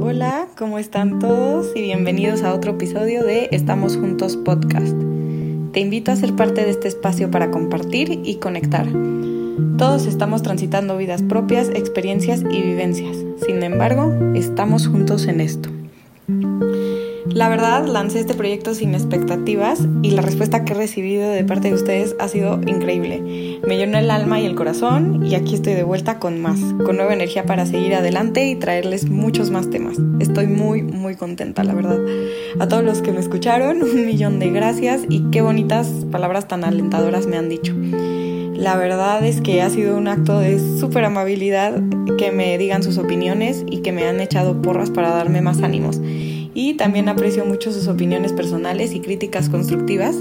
Hola, ¿cómo están todos? Y bienvenidos a otro episodio de Estamos Juntos Podcast. Te invito a ser parte de este espacio para compartir y conectar. Todos estamos transitando vidas propias, experiencias y vivencias. Sin embargo, estamos juntos en esto. La verdad, lancé este proyecto sin expectativas y la respuesta que he recibido de parte de ustedes ha sido increíble. Me llenó el alma y el corazón y aquí estoy de vuelta con más, con nueva energía para seguir adelante y traerles muchos más temas. Estoy muy, muy contenta, la verdad. A todos los que me escucharon, un millón de gracias y qué bonitas palabras tan alentadoras me han dicho. La verdad es que ha sido un acto de súper amabilidad que me digan sus opiniones y que me han echado porras para darme más ánimos y también aprecio mucho sus opiniones personales y críticas constructivas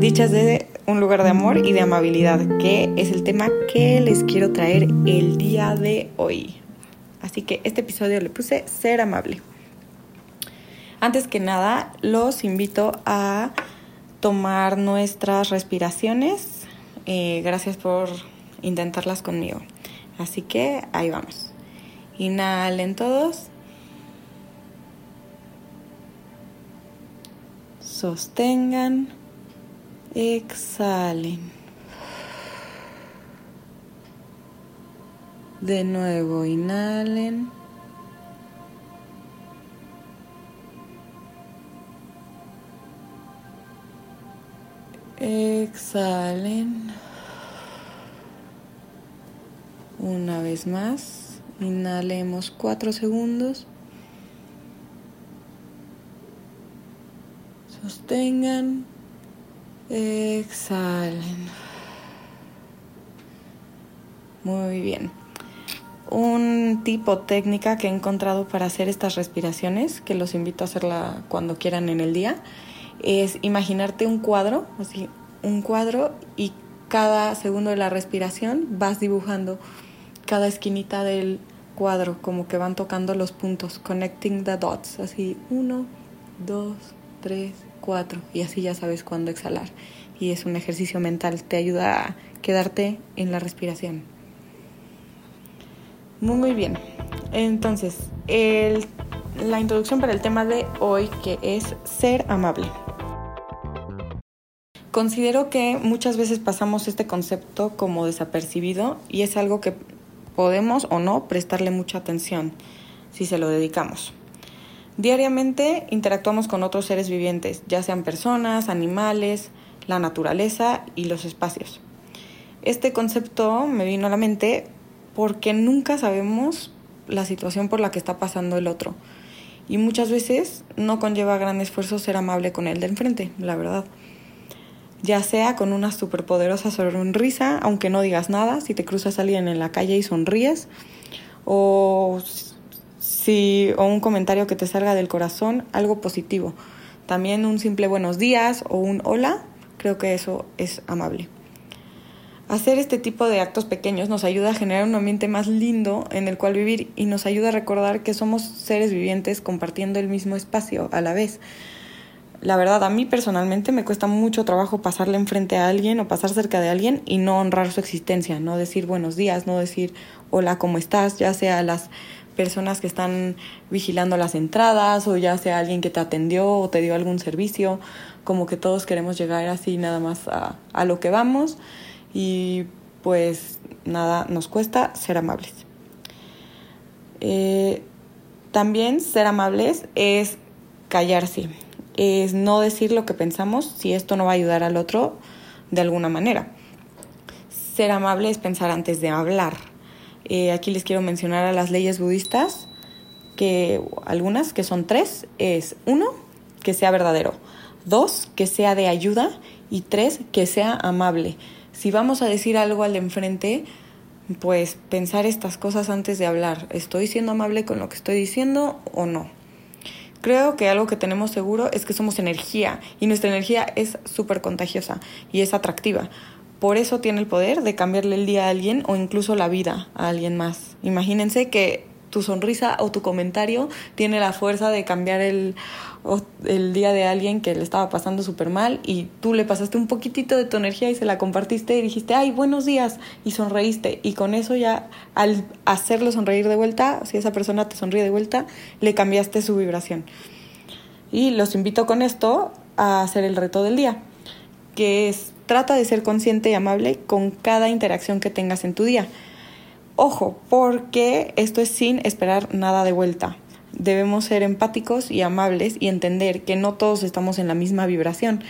dichas desde un lugar de amor y de amabilidad, que es el tema que les quiero traer el día de hoy. Así que este episodio le puse ser amable. Antes que nada, los invito a tomar nuestras respiraciones. Eh, gracias por intentarlas conmigo. Así que ahí vamos. Inhalen todos. Sostengan, exhalen. De nuevo, inhalen. Exhalen. Una vez más, inhalemos cuatro segundos. Sostengan, exhalen. Muy bien. Un tipo técnica que he encontrado para hacer estas respiraciones, que los invito a hacerla cuando quieran en el día, es imaginarte un cuadro, así, un cuadro y cada segundo de la respiración vas dibujando cada esquinita del cuadro, como que van tocando los puntos, connecting the dots, así uno, dos, tres, cuatro y así ya sabes cuándo exhalar. Y es un ejercicio mental, te ayuda a quedarte en la respiración. Muy bien, entonces la introducción para el tema de hoy que es ser amable. Considero que muchas veces pasamos este concepto como desapercibido y es algo que podemos o no prestarle mucha atención si se lo dedicamos. Diariamente interactuamos con otros seres vivientes, ya sean personas, animales, la naturaleza y los espacios. Este concepto me vino a la mente porque nunca sabemos la situación por la que está pasando el otro. Y muchas veces no conlleva gran esfuerzo ser amable con el de enfrente, la verdad. Ya sea con una superpoderosa sonrisa, aunque no digas nada, si te cruzas a alguien en la calle y sonríes, o si, o un comentario que te salga del corazón, algo positivo. También un simple buenos días o un hola, creo que eso es amable. Hacer este tipo de actos pequeños nos ayuda a generar un ambiente más lindo en el cual vivir y nos ayuda a recordar que somos seres vivientes compartiendo el mismo espacio a la vez. La verdad, a mí personalmente me cuesta mucho trabajo pasarle enfrente a alguien o pasar cerca de alguien y no honrar su existencia, no decir buenos días, no decir hola, ¿cómo estás? Ya sea las personas que están vigilando las entradas o ya sea alguien que te atendió o te dio algún servicio, como que todos queremos llegar así nada más a, a lo que vamos y pues nada nos cuesta ser amables. Eh, también ser amables es callarse, es no decir lo que pensamos si esto no va a ayudar al otro de alguna manera. Ser amable es pensar antes de hablar eh, aquí les quiero mencionar a las leyes budistas, que algunas, que son tres, es uno, que sea verdadero, dos, que sea de ayuda y tres, que sea amable. Si vamos a decir algo al enfrente, pues pensar estas cosas antes de hablar. ¿Estoy siendo amable con lo que estoy diciendo o no? Creo que algo que tenemos seguro es que somos energía y nuestra energía es súper contagiosa y es atractiva. Por eso tiene el poder de cambiarle el día a alguien o incluso la vida a alguien más. Imagínense que tu sonrisa o tu comentario tiene la fuerza de cambiar el, el día de alguien que le estaba pasando súper mal y tú le pasaste un poquitito de tu energía y se la compartiste y dijiste, ay, buenos días, y sonreíste. Y con eso ya, al hacerlo sonreír de vuelta, si esa persona te sonríe de vuelta, le cambiaste su vibración. Y los invito con esto a hacer el reto del día, que es trata de ser consciente y amable con cada interacción que tengas en tu día. Ojo, porque esto es sin esperar nada de vuelta. Debemos ser empáticos y amables y entender que no todos estamos en la misma vibración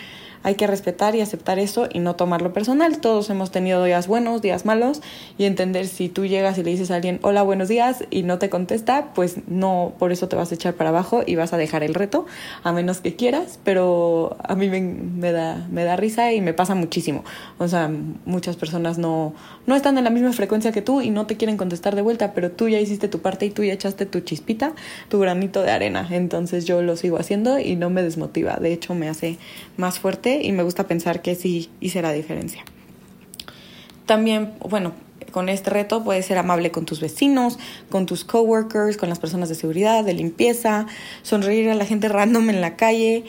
hay que respetar y aceptar eso y no tomarlo personal. Todos hemos tenido días buenos, días malos y entender si tú llegas y le dices a alguien hola, buenos días y no te contesta, pues no, por eso te vas a echar para abajo y vas a dejar el reto, a menos que quieras, pero a mí me, da, me da risa y me pasa muchísimo. O sea, muchas personas no, no están en la misma frecuencia que tú y no te quieren contestar de vuelta, pero tú ya hiciste tu parte y tú ya echaste tu chispita, tu granito de arena. Entonces yo lo sigo haciendo y no me desmotiva. De hecho, me hace más fuerte y me gusta pensar que sí hice la diferencia. También, bueno, con este reto puedes ser amable con tus vecinos, con tus coworkers, con las personas de seguridad, de limpieza, sonreír a la gente random en la calle,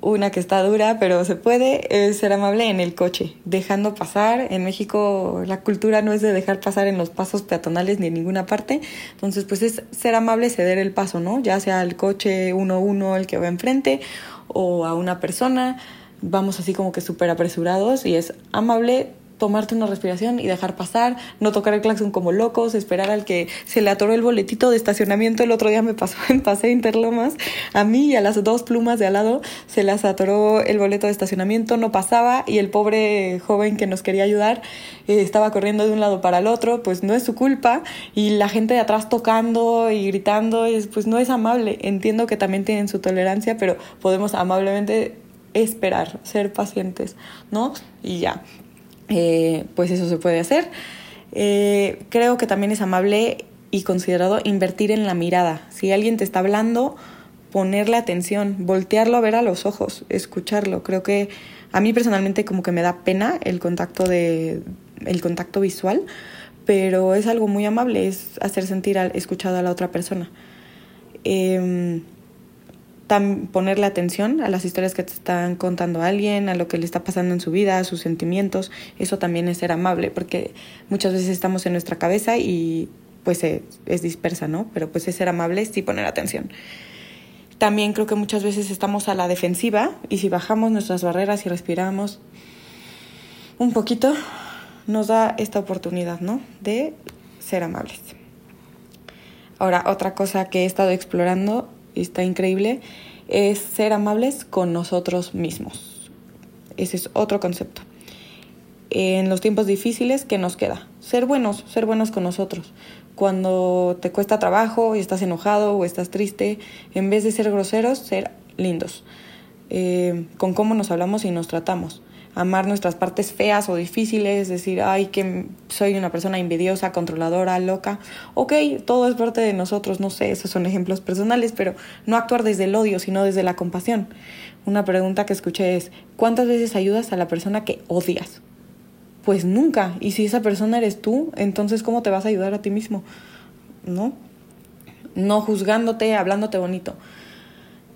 una que está dura, pero se puede, ser amable en el coche, dejando pasar. En México la cultura no es de dejar pasar en los pasos peatonales ni en ninguna parte, entonces pues es ser amable, ceder el paso, ¿no? Ya sea al coche uno uno el que va enfrente o a una persona vamos así como que súper apresurados y es amable tomarte una respiración y dejar pasar, no tocar el claxon como locos, esperar al que se le atoró el boletito de estacionamiento. El otro día me pasó en Paseo Interlomas, a mí y a las dos plumas de al lado se las atoró el boleto de estacionamiento, no pasaba y el pobre joven que nos quería ayudar eh, estaba corriendo de un lado para el otro, pues no es su culpa y la gente de atrás tocando y gritando, pues no es amable. Entiendo que también tienen su tolerancia, pero podemos amablemente esperar, ser pacientes, ¿no? Y ya, eh, pues eso se puede hacer. Eh, creo que también es amable y considerado invertir en la mirada. Si alguien te está hablando, ponerle atención, voltearlo a ver a los ojos, escucharlo. Creo que a mí personalmente como que me da pena el contacto de el contacto visual, pero es algo muy amable, es hacer sentir escuchado a la otra persona. Eh, ponerle atención a las historias que te están contando alguien, a lo que le está pasando en su vida, a sus sentimientos, eso también es ser amable, porque muchas veces estamos en nuestra cabeza y pues es dispersa, ¿no? Pero pues es ser amable, sí poner atención. También creo que muchas veces estamos a la defensiva y si bajamos nuestras barreras y respiramos un poquito, nos da esta oportunidad, ¿no? De ser amables. Ahora, otra cosa que he estado explorando está increíble, es ser amables con nosotros mismos. Ese es otro concepto. En los tiempos difíciles, ¿qué nos queda? Ser buenos, ser buenos con nosotros. Cuando te cuesta trabajo y estás enojado o estás triste, en vez de ser groseros, ser lindos. Eh, con cómo nos hablamos y nos tratamos amar nuestras partes feas o difíciles, decir, ay, que soy una persona envidiosa, controladora, loca. Ok, todo es parte de nosotros, no sé, esos son ejemplos personales, pero no actuar desde el odio, sino desde la compasión. Una pregunta que escuché es, ¿cuántas veces ayudas a la persona que odias? Pues nunca. Y si esa persona eres tú, entonces ¿cómo te vas a ayudar a ti mismo? ¿No? No juzgándote, hablándote bonito.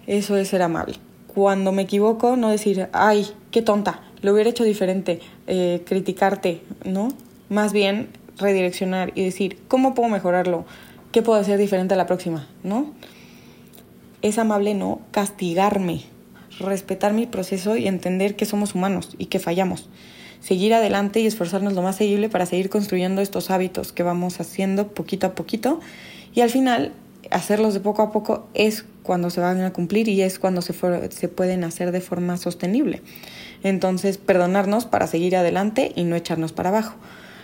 Eso es ser amable. Cuando me equivoco, no decir, ay, qué tonta, lo hubiera hecho diferente, eh, criticarte, ¿no? Más bien redireccionar y decir, ¿cómo puedo mejorarlo? ¿Qué puedo hacer diferente a la próxima? ¿No? Es amable no castigarme, respetar mi proceso y entender que somos humanos y que fallamos. Seguir adelante y esforzarnos lo más seguible para seguir construyendo estos hábitos que vamos haciendo poquito a poquito y al final hacerlos de poco a poco es cuando se van a cumplir y es cuando se, se pueden hacer de forma sostenible. Entonces, perdonarnos para seguir adelante y no echarnos para abajo.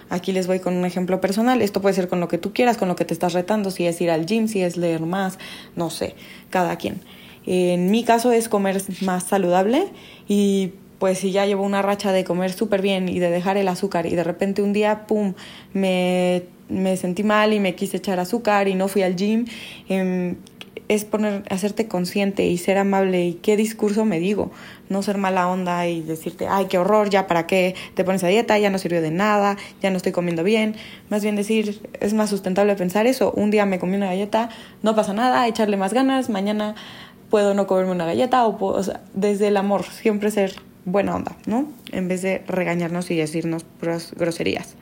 Aquí les voy con un ejemplo personal. Esto puede ser con lo que tú quieras, con lo que te estás retando, si es ir al gym, si es leer más, no sé, cada quien. En mi caso es comer más saludable y pues si ya llevo una racha de comer súper bien y de dejar el azúcar y de repente un día, ¡pum!, me, me, sentí mal y me quise echar azúcar y no fui al gym, em, es poner, hacerte consciente y ser amable y qué discurso me digo, no ser mala onda y decirte, ay, qué horror, ya para qué te pones a dieta, ya no sirvió de nada, ya no estoy comiendo bien, más bien decir, es más sustentable pensar eso, un día me comí una galleta, no pasa nada, echarle más ganas, mañana puedo no comerme una galleta o, puedo, desde el amor, siempre ser buena onda, ¿no? En vez de regañarnos y decirnos groserías.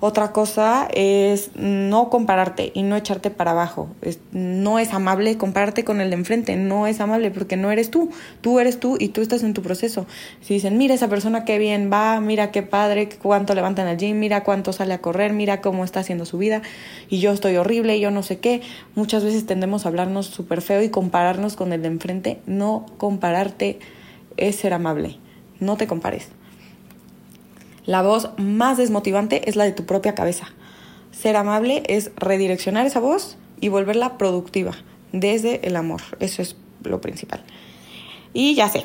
Otra cosa es no compararte y no echarte para abajo. no es amable compararte con el de enfrente, no es amable porque no eres tú. Tú eres tú y tú estás en tu proceso. Si dicen, mira esa persona qué bien va, mira qué padre, cuánto levanta en el gym, mira cuánto sale a correr, mira cómo está haciendo su vida y yo estoy horrible yo no sé qué. Muchas veces tendemos a hablarnos súper feo y compararnos con el de enfrente. No compararte es ser amable. No te compares. La voz más desmotivante es la de tu propia cabeza. Ser amable es redireccionar esa voz y volverla productiva desde el amor. Eso es lo principal. Y ya sé,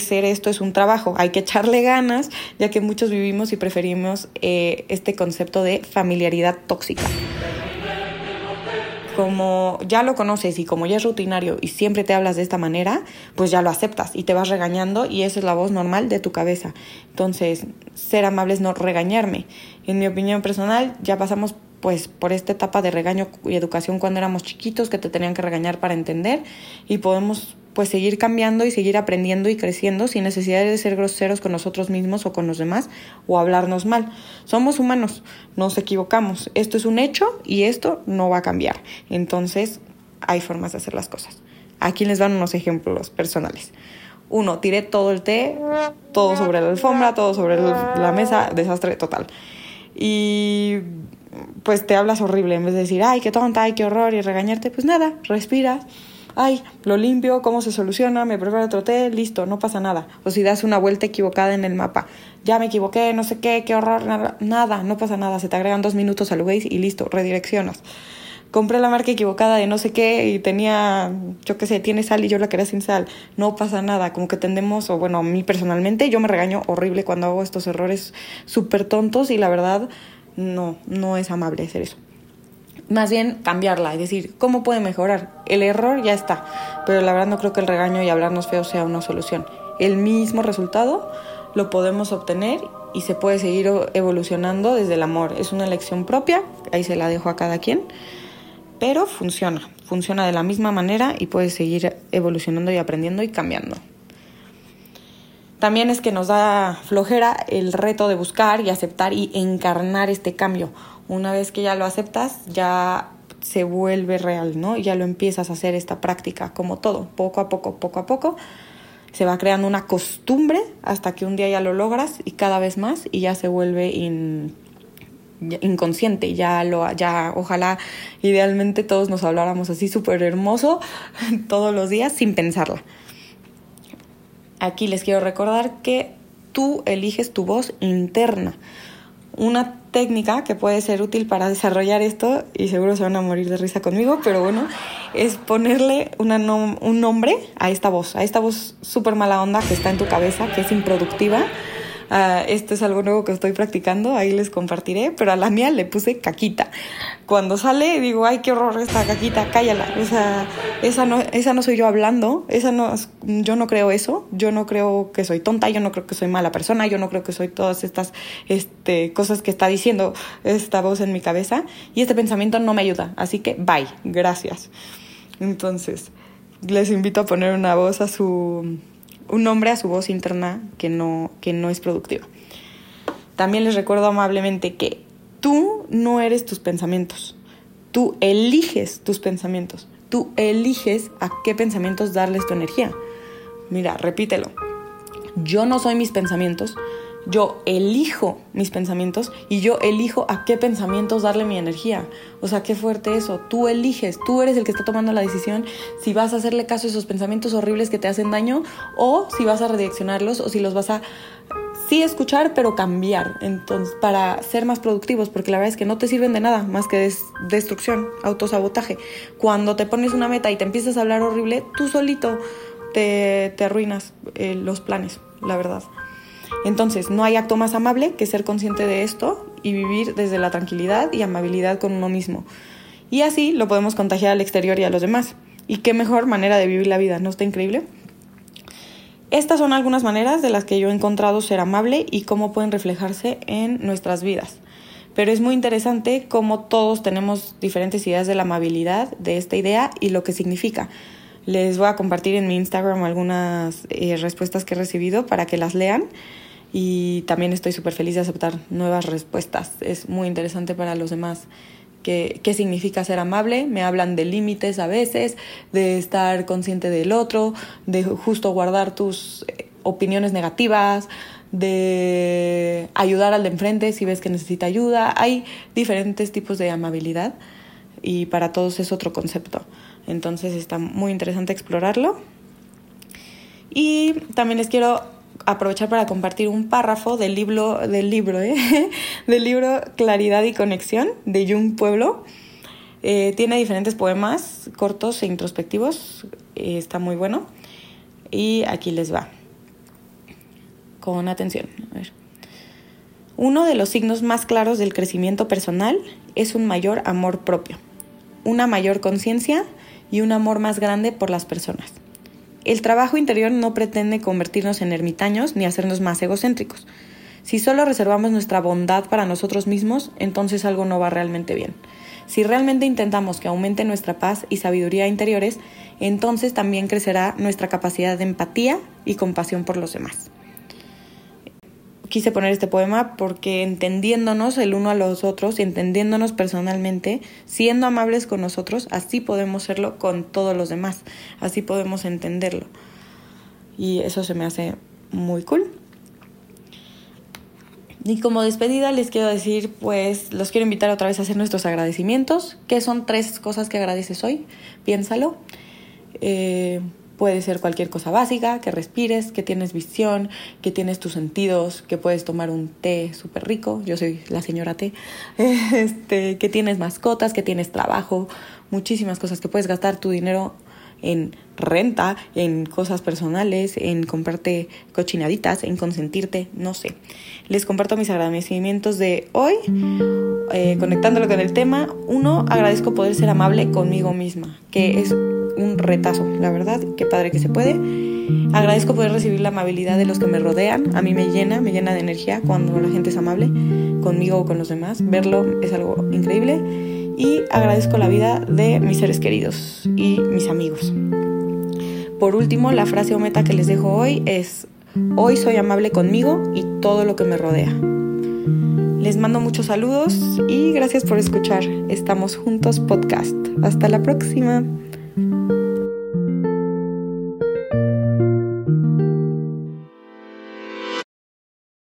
ser esto es un trabajo, hay que echarle ganas, ya que muchos vivimos y preferimos eh, este concepto de familiaridad tóxica como ya lo conoces y como ya es rutinario y siempre te hablas de esta manera, pues ya lo aceptas y te vas regañando y esa es la voz normal de tu cabeza. Entonces, ser amable es no regañarme. En mi opinión personal, ya pasamos pues por esta etapa de regaño y educación cuando éramos chiquitos que te tenían que regañar para entender y podemos pues seguir cambiando y seguir aprendiendo y creciendo sin necesidad de ser groseros con nosotros mismos o con los demás o hablarnos mal. Somos humanos, nos equivocamos. Esto es un hecho y esto no va a cambiar. Entonces, hay formas de hacer las cosas. Aquí les dan unos ejemplos personales. Uno, tiré todo el té, todo sobre la alfombra, todo sobre la mesa, desastre total. Y pues te hablas horrible en vez de decir, ay, qué tonta, ay, qué horror y regañarte, pues nada, respira ay, lo limpio, cómo se soluciona, me preparo otro té, listo, no pasa nada. O si das una vuelta equivocada en el mapa, ya me equivoqué, no sé qué, qué horror, nada, nada no pasa nada, se te agregan dos minutos al Waze y listo, redireccionas. Compré la marca equivocada de no sé qué y tenía, yo qué sé, tiene sal y yo la quería sin sal. No pasa nada, como que tendemos, o bueno, a mí personalmente, yo me regaño horrible cuando hago estos errores súper tontos y la verdad, no, no es amable hacer eso más bien cambiarla, es decir, ¿cómo puede mejorar? El error ya está, pero la verdad no creo que el regaño y hablarnos feo sea una solución. El mismo resultado lo podemos obtener y se puede seguir evolucionando desde el amor. Es una elección propia, ahí se la dejo a cada quien, pero funciona, funciona de la misma manera y puede seguir evolucionando y aprendiendo y cambiando. También es que nos da flojera el reto de buscar y aceptar y encarnar este cambio una vez que ya lo aceptas, ya se vuelve real, ¿no? Ya lo empiezas a hacer esta práctica, como todo, poco a poco, poco a poco. Se va creando una costumbre hasta que un día ya lo logras y cada vez más y ya se vuelve inconsciente, ya lo, ya ojalá idealmente todos nos habláramos así súper hermoso todos los días sin pensarla. Aquí les quiero recordar que tú eliges tu voz interna. Una técnica que puede ser útil para desarrollar esto, y seguro se van a morir de risa conmigo, pero bueno, es ponerle un nombre a esta voz, a esta voz súper mala onda que está en tu cabeza, que es improductiva Uh, esto es algo nuevo que estoy practicando, ahí les compartiré, pero a la mía le puse caquita. Cuando sale digo, ay, qué horror esta caquita, cállala. O sea, esa no, esa no soy yo hablando, esa no, yo no creo eso, yo no creo que soy tonta, yo no creo que soy mala persona, yo no creo que soy todas estas este, cosas que está diciendo esta voz en mi cabeza y este pensamiento no me ayuda. Así que, bye, gracias. Entonces, les invito a poner una voz a su un nombre a su voz interna que no, que no es productiva. También les recuerdo amablemente que tú no eres tus pensamientos, tú eliges tus pensamientos, tú eliges a qué pensamientos darles tu energía. Mira, repítelo. Yo no soy mis pensamientos, yo elijo mis pensamientos y yo elijo a qué pensamientos darle mi energía. O sea, qué fuerte eso. Tú eliges, tú eres el que está tomando la decisión si vas a hacerle caso a esos pensamientos horribles que te hacen daño o si vas a redireccionarlos o si los vas a sí escuchar, pero cambiar. Entonces, para ser más productivos, porque la verdad es que no te sirven de nada más que destrucción, autosabotaje. Cuando te pones una meta y te empiezas a hablar horrible, tú solito te, arruinas eh, los planes, la verdad. Entonces, no hay acto más amable que ser consciente de esto y vivir desde la tranquilidad y amabilidad con uno mismo. Y así lo podemos contagiar al exterior y a los demás. Y qué mejor manera de vivir la vida, ¿no está increíble? Estas son algunas maneras de las que yo he encontrado ser amable y cómo pueden reflejarse en nuestras vidas. Pero es muy interesante cómo todos tenemos diferentes ideas de la amabilidad, de esta idea y lo que significa. Les voy a compartir en mi Instagram algunas eh, respuestas que he recibido para que las lean y también estoy súper feliz de aceptar nuevas respuestas. Es muy interesante para los demás qué, qué significa ser amable. Me hablan de límites a veces, de estar consciente del otro, de justo guardar tus eh, opiniones negativas, de ayudar al de enfrente si ves que necesita ayuda. Hay diferentes tipos de amabilidad y para todos es otro concepto. Entonces está muy interesante explorarlo. Y también les quiero aprovechar para compartir un párrafo del libro, del libro, ¿eh? del libro Claridad y Conexión de Jung Pueblo. Eh, tiene diferentes poemas cortos e introspectivos, eh, está muy bueno. Y aquí les va. Con atención. Uno de los signos más claros del crecimiento personal es un mayor amor propio, una mayor conciencia y un amor más grande por las personas. El trabajo interior no pretende convertirnos en ermitaños ni hacernos más egocéntricos. Si solo reservamos nuestra bondad para nosotros mismos, entonces algo no va realmente bien. Si realmente intentamos que aumente nuestra paz y sabiduría interiores, entonces también crecerá nuestra capacidad de empatía y compasión por los demás quise poner este poema porque entendiéndonos el uno a los otros entendiéndonos personalmente, siendo amables con nosotros, así podemos serlo con todos los demás, así podemos entenderlo. Y eso se me hace muy cool. Y como despedida les quiero decir, pues los quiero invitar otra vez a hacer nuestros agradecimientos. ¿Qué son tres cosas que agradeces hoy? Piénsalo. Eh, Puede ser cualquier cosa básica, que respires, que tienes visión, que tienes tus sentidos, que puedes tomar un té súper rico, yo soy la señora té, este, que tienes mascotas, que tienes trabajo, muchísimas cosas, que puedes gastar tu dinero en renta, en cosas personales, en comprarte cochinaditas, en consentirte, no sé. Les comparto mis agradecimientos de hoy, eh, conectándolo con el tema. Uno, agradezco poder ser amable conmigo misma, que es un retazo, la verdad, qué padre que se puede. Agradezco poder recibir la amabilidad de los que me rodean, a mí me llena, me llena de energía cuando la gente es amable conmigo o con los demás. Verlo es algo increíble y agradezco la vida de mis seres queridos y mis amigos. Por último, la frase o meta que les dejo hoy es, hoy soy amable conmigo y todo lo que me rodea. Les mando muchos saludos y gracias por escuchar. Estamos juntos podcast. Hasta la próxima.